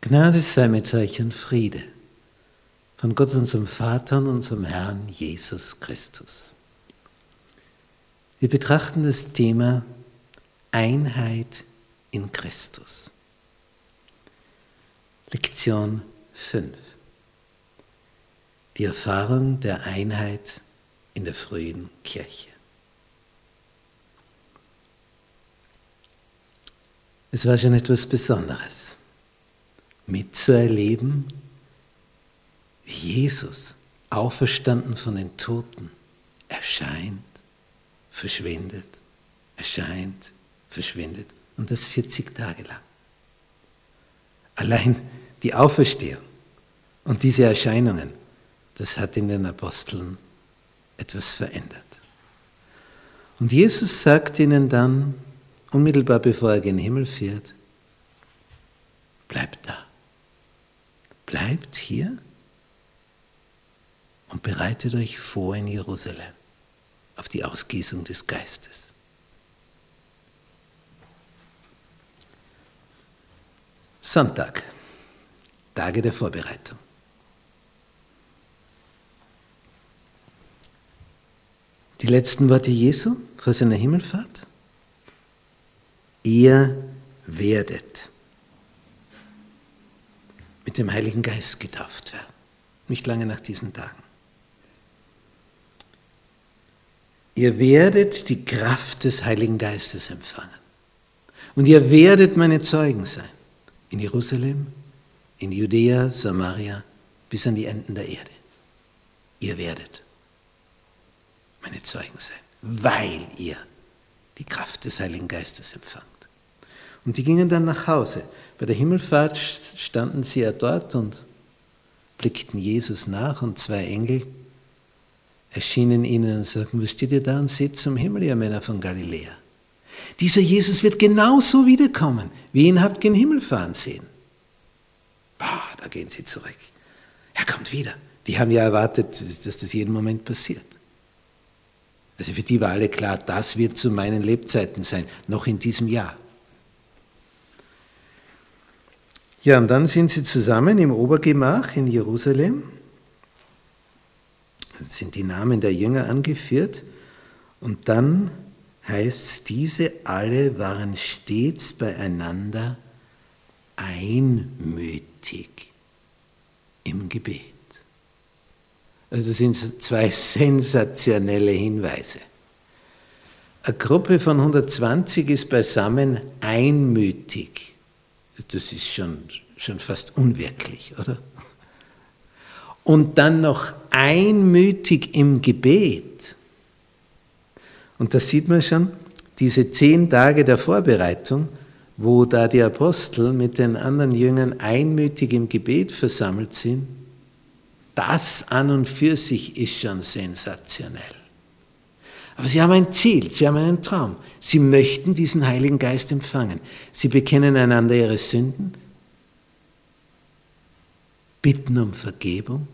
Gnade sei mit euch und Friede von Gott unserem Vater und unserem Herrn Jesus Christus. Wir betrachten das Thema Einheit in Christus. Lektion 5. Die Erfahrung der Einheit in der frühen Kirche. Es war schon etwas Besonderes, mitzuerleben, wie Jesus, auferstanden von den Toten, erscheint, verschwindet, erscheint, verschwindet und das 40 Tage lang. Allein die Auferstehung und diese Erscheinungen, das hat in den Aposteln etwas verändert. Und Jesus sagt ihnen dann, unmittelbar bevor er gen Himmel fährt, bleibt da. Bleibt hier und bereitet euch vor in Jerusalem auf die Ausgießung des Geistes. Sonntag, Tage der Vorbereitung. Die letzten Worte Jesu vor seiner Himmelfahrt ihr werdet dem Heiligen Geist getauft werden. Nicht lange nach diesen Tagen. Ihr werdet die Kraft des Heiligen Geistes empfangen. Und ihr werdet meine Zeugen sein. In Jerusalem, in Judäa, Samaria, bis an die Enden der Erde. Ihr werdet meine Zeugen sein, weil ihr die Kraft des Heiligen Geistes empfangt. Und die gingen dann nach Hause. Bei der Himmelfahrt standen sie ja dort und blickten Jesus nach und zwei Engel erschienen ihnen und sagten, was steht ihr da und seht zum Himmel, ihr Männer von Galiläa? Dieser Jesus wird genauso wiederkommen, wie ihn habt gen Himmel fahren sehen. Boah, da gehen sie zurück. Er kommt wieder. Die haben ja erwartet, dass das jeden Moment passiert. Also für die war alle klar, das wird zu meinen Lebzeiten sein, noch in diesem Jahr. Ja, und dann sind sie zusammen im Obergemach in Jerusalem. Da sind die Namen der Jünger angeführt. Und dann heißt es, diese alle waren stets beieinander einmütig im Gebet. Also sind es zwei sensationelle Hinweise. Eine Gruppe von 120 ist beisammen einmütig das ist schon, schon fast unwirklich, oder? Und dann noch einmütig im Gebet. Und da sieht man schon, diese zehn Tage der Vorbereitung, wo da die Apostel mit den anderen Jüngern einmütig im Gebet versammelt sind, das an und für sich ist schon sensationell. Aber sie haben ein Ziel, sie haben einen Traum. Sie möchten diesen Heiligen Geist empfangen. Sie bekennen einander ihre Sünden, bitten um Vergebung,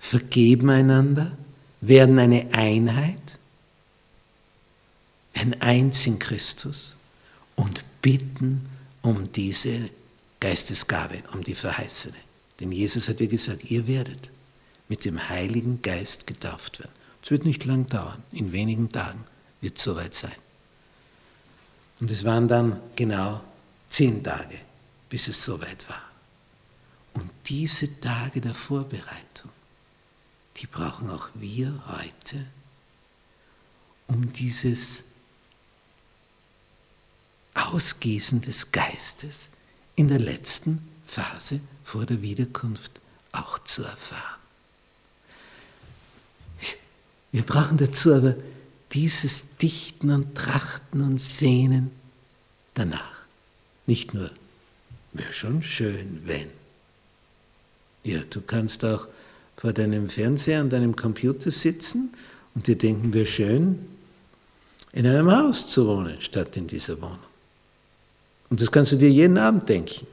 vergeben einander, werden eine Einheit, werden eins in Christus und bitten um diese Geistesgabe, um die verheißene. Denn Jesus hat ja gesagt, ihr werdet mit dem Heiligen Geist getauft werden. Es wird nicht lang dauern, in wenigen Tagen wird es soweit sein. Und es waren dann genau zehn Tage, bis es soweit war. Und diese Tage der Vorbereitung, die brauchen auch wir heute, um dieses Ausgießen des Geistes in der letzten Phase vor der Wiederkunft auch zu erfahren. Wir brauchen dazu aber dieses Dichten und Trachten und Sehnen danach. Nicht nur, wäre schon schön, wenn. Ja, du kannst auch vor deinem Fernseher und deinem Computer sitzen und dir denken, wäre schön, in einem Haus zu wohnen, statt in dieser Wohnung. Und das kannst du dir jeden Abend denken.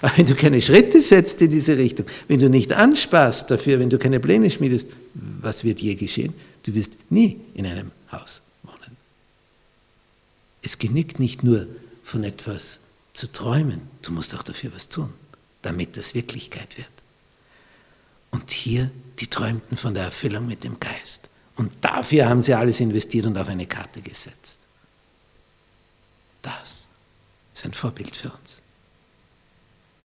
Aber wenn du keine Schritte setzt in diese Richtung, wenn du nicht ansparst dafür, wenn du keine Pläne schmiedest, was wird je geschehen? Du wirst nie in einem Haus wohnen. Es genügt nicht nur von etwas zu träumen, du musst auch dafür was tun, damit das Wirklichkeit wird. Und hier, die träumten von der Erfüllung mit dem Geist. Und dafür haben sie alles investiert und auf eine Karte gesetzt. Das ist ein Vorbild für uns.